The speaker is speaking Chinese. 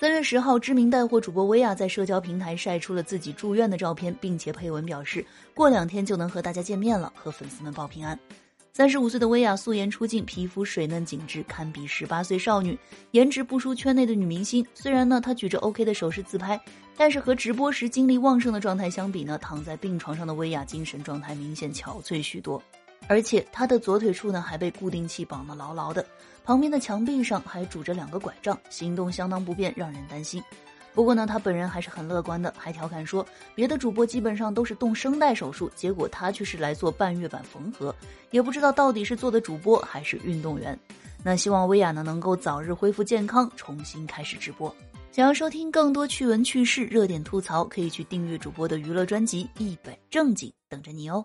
三月十号，知名带货主播薇娅在社交平台晒出了自己住院的照片，并且配文表示，过两天就能和大家见面了，和粉丝们报平安。三十五岁的薇娅素颜出镜，皮肤水嫩紧致，堪比十八岁少女，颜值不输圈内的女明星。虽然呢，她举着 OK 的手势自拍，但是和直播时精力旺盛的状态相比呢，躺在病床上的薇娅精神状态明显憔悴许多。而且他的左腿处呢还被固定器绑得牢牢的，旁边的墙壁上还拄着两个拐杖，行动相当不便，让人担心。不过呢，他本人还是很乐观的，还调侃说，别的主播基本上都是动声带手术，结果他却是来做半月板缝合，也不知道到底是做的主播还是运动员。那希望薇娅呢能够早日恢复健康，重新开始直播。想要收听更多趣闻趣事、热点吐槽，可以去订阅主播的娱乐专辑《一本正经》，等着你哦。